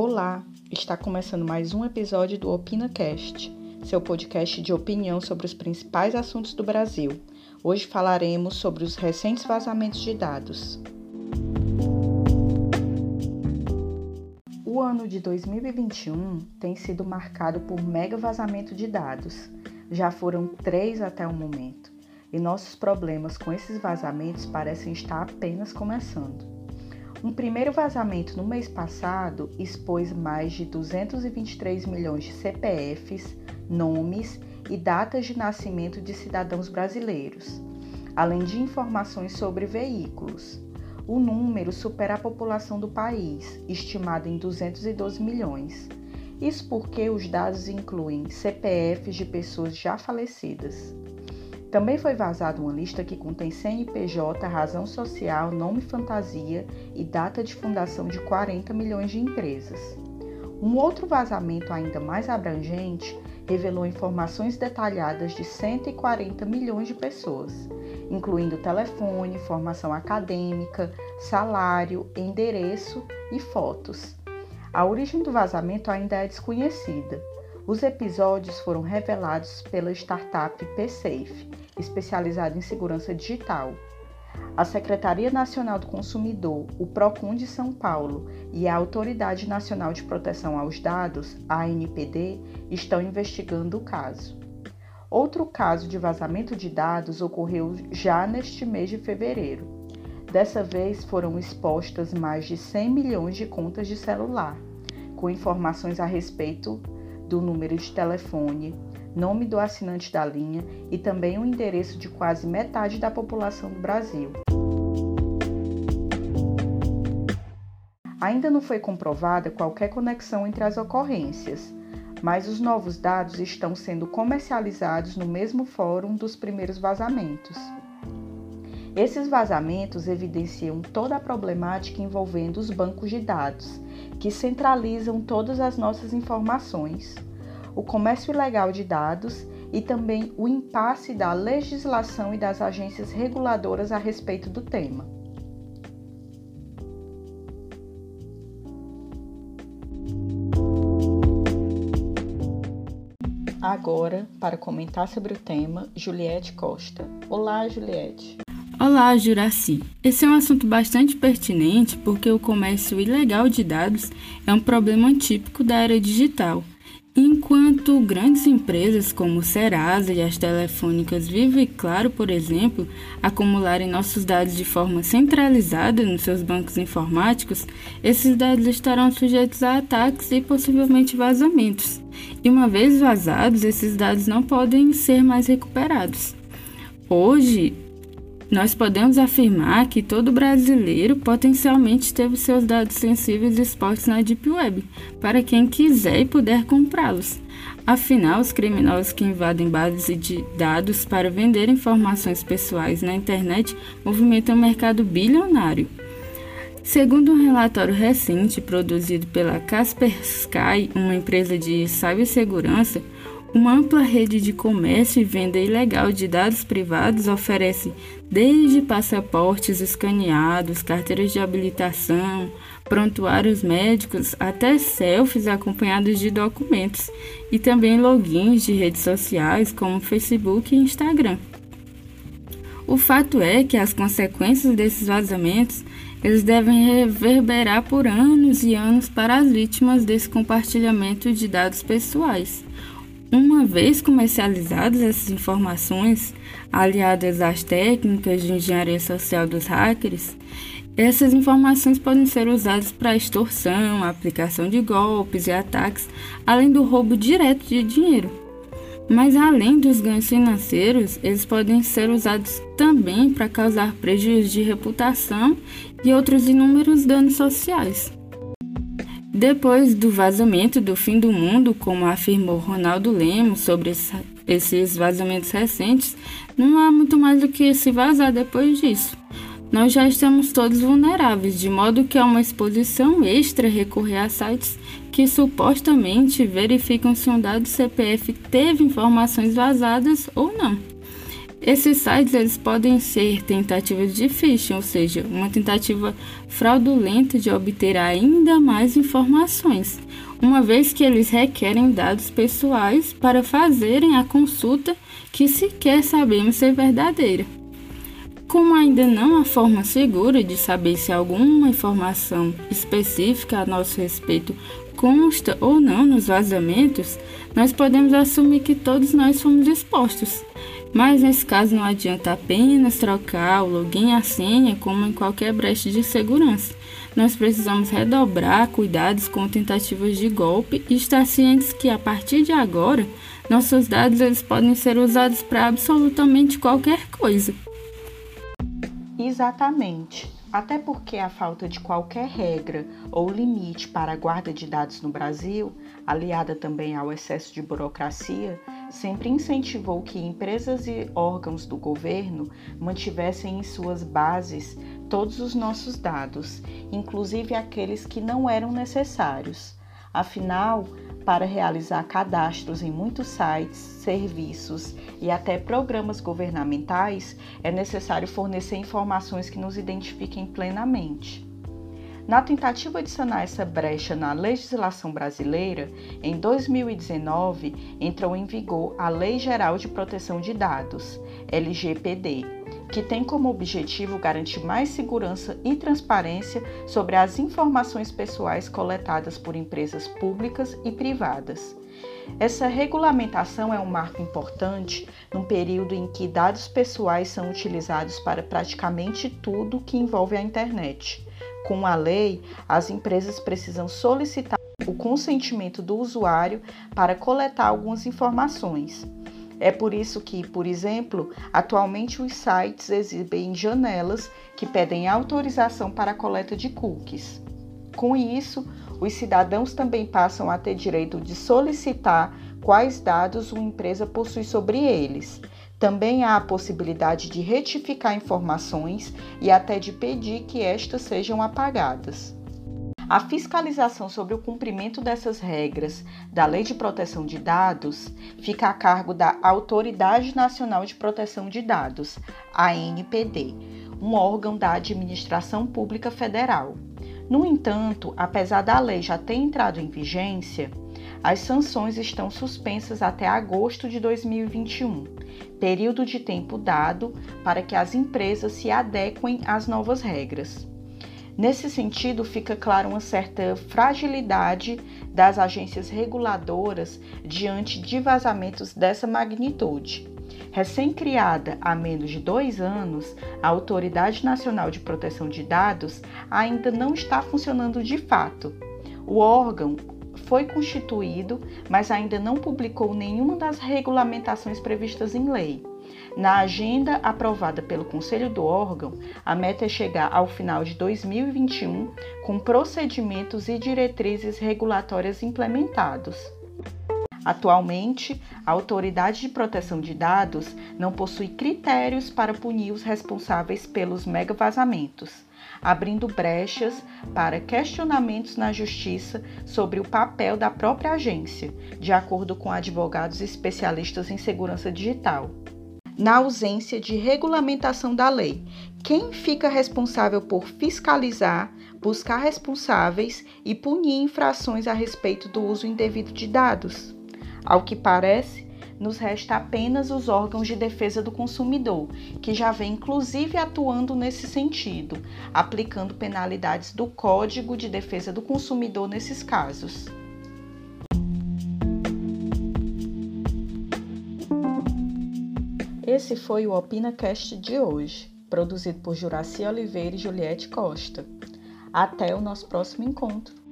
Olá, está começando mais um episódio do OpinaCast, seu podcast de opinião sobre os principais assuntos do Brasil. Hoje falaremos sobre os recentes vazamentos de dados. O ano de 2021 tem sido marcado por mega vazamento de dados. Já foram três até o momento, e nossos problemas com esses vazamentos parecem estar apenas começando. Um primeiro vazamento no mês passado expôs mais de 223 milhões de CPFs, nomes e datas de nascimento de cidadãos brasileiros, além de informações sobre veículos. O número supera a população do país, estimada em 212 milhões. Isso porque os dados incluem CPFs de pessoas já falecidas. Também foi vazada uma lista que contém CNPJ, razão social, nome fantasia e data de fundação de 40 milhões de empresas. Um outro vazamento ainda mais abrangente revelou informações detalhadas de 140 milhões de pessoas, incluindo telefone, formação acadêmica, salário, endereço e fotos. A origem do vazamento ainda é desconhecida. Os episódios foram revelados pela startup PSafe especializado em segurança digital. A Secretaria Nacional do Consumidor, o Procon de São Paulo e a Autoridade Nacional de Proteção aos Dados, a ANPD, estão investigando o caso. Outro caso de vazamento de dados ocorreu já neste mês de fevereiro. Dessa vez foram expostas mais de 100 milhões de contas de celular, com informações a respeito do número de telefone, nome do assinante da linha e também o endereço de quase metade da população do Brasil. Ainda não foi comprovada qualquer conexão entre as ocorrências, mas os novos dados estão sendo comercializados no mesmo fórum dos primeiros vazamentos. Esses vazamentos evidenciam toda a problemática envolvendo os bancos de dados, que centralizam todas as nossas informações o comércio ilegal de dados e também o impasse da legislação e das agências reguladoras a respeito do tema. Agora, para comentar sobre o tema, Juliette Costa. Olá, Juliette. Olá, Juraci. Esse é um assunto bastante pertinente porque o comércio ilegal de dados é um problema típico da era digital Enquanto grandes empresas como Serasa e as telefônicas Vivo e Claro, por exemplo, acumularem nossos dados de forma centralizada nos seus bancos informáticos, esses dados estarão sujeitos a ataques e possivelmente vazamentos. E uma vez vazados, esses dados não podem ser mais recuperados. Hoje, nós podemos afirmar que todo brasileiro potencialmente teve seus dados sensíveis expostos na Deep Web, para quem quiser e puder comprá-los. Afinal, os criminosos que invadem bases de dados para vender informações pessoais na internet movimentam um mercado bilionário. Segundo um relatório recente produzido pela Kaspersky, uma empresa de cibersegurança, uma ampla rede de comércio e venda ilegal de dados privados oferece desde passaportes escaneados, carteiras de habilitação, prontuários médicos, até selfies acompanhados de documentos e também logins de redes sociais como Facebook e Instagram. O fato é que as consequências desses vazamentos eles devem reverberar por anos e anos para as vítimas desse compartilhamento de dados pessoais. Uma vez comercializadas essas informações, aliadas às técnicas de engenharia social dos hackers, essas informações podem ser usadas para extorsão, aplicação de golpes e ataques, além do roubo direto de dinheiro. Mas além dos ganhos financeiros, eles podem ser usados também para causar prejuízo de reputação e outros inúmeros danos sociais. Depois do vazamento do fim do mundo, como afirmou Ronaldo Lemos sobre esses vazamentos recentes, não há muito mais do que se vazar depois disso. Nós já estamos todos vulneráveis, de modo que é uma exposição extra recorrer a sites que supostamente verificam se um dado CPF teve informações vazadas ou não. Esses sites eles podem ser tentativas de phishing, ou seja, uma tentativa fraudulenta de obter ainda mais informações, uma vez que eles requerem dados pessoais para fazerem a consulta que sequer sabemos ser verdadeira. Como ainda não há forma segura de saber se alguma informação específica a nosso respeito consta ou não nos vazamentos, nós podemos assumir que todos nós fomos expostos. Mas nesse caso não adianta apenas trocar o login e a senha como em qualquer brecha de segurança. Nós precisamos redobrar cuidados com tentativas de golpe e estar cientes que a partir de agora nossos dados eles podem ser usados para absolutamente qualquer coisa. Exatamente. Até porque a falta de qualquer regra ou limite para a guarda de dados no Brasil, aliada também ao excesso de burocracia, sempre incentivou que empresas e órgãos do governo mantivessem em suas bases todos os nossos dados, inclusive aqueles que não eram necessários. Afinal, para realizar cadastros em muitos sites, serviços e até programas governamentais, é necessário fornecer informações que nos identifiquem plenamente. Na tentativa de sanar essa brecha na legislação brasileira, em 2019 entrou em vigor a Lei Geral de Proteção de Dados, LGPD, que tem como objetivo garantir mais segurança e transparência sobre as informações pessoais coletadas por empresas públicas e privadas. Essa regulamentação é um marco importante num período em que dados pessoais são utilizados para praticamente tudo que envolve a internet. Com a lei, as empresas precisam solicitar o consentimento do usuário para coletar algumas informações. É por isso que, por exemplo, atualmente os sites exibem janelas que pedem autorização para a coleta de cookies. Com isso, os cidadãos também passam a ter direito de solicitar quais dados uma empresa possui sobre eles. Também há a possibilidade de retificar informações e até de pedir que estas sejam apagadas. A fiscalização sobre o cumprimento dessas regras da Lei de Proteção de Dados fica a cargo da Autoridade Nacional de Proteção de Dados, ANPD, um órgão da Administração Pública Federal. No entanto, apesar da lei já ter entrado em vigência, as sanções estão suspensas até agosto de 2021, período de tempo dado para que as empresas se adequem às novas regras. Nesse sentido, fica claro uma certa fragilidade das agências reguladoras diante de vazamentos dessa magnitude. Recém-criada há menos de dois anos, a Autoridade Nacional de Proteção de Dados ainda não está funcionando de fato. O órgão foi constituído, mas ainda não publicou nenhuma das regulamentações previstas em lei. Na agenda aprovada pelo Conselho do órgão, a meta é chegar ao final de 2021 com procedimentos e diretrizes regulatórias implementados. Atualmente, a Autoridade de Proteção de Dados não possui critérios para punir os responsáveis pelos megavazamentos, abrindo brechas para questionamentos na Justiça sobre o papel da própria agência, de acordo com advogados especialistas em segurança digital na ausência de regulamentação da lei. Quem fica responsável por fiscalizar, buscar responsáveis e punir infrações a respeito do uso indevido de dados? Ao que parece, nos resta apenas os órgãos de defesa do consumidor, que já vem inclusive atuando nesse sentido, aplicando penalidades do Código de Defesa do Consumidor nesses casos. Esse foi o OpinaCast de hoje, produzido por Juraci Oliveira e Juliette Costa. Até o nosso próximo encontro.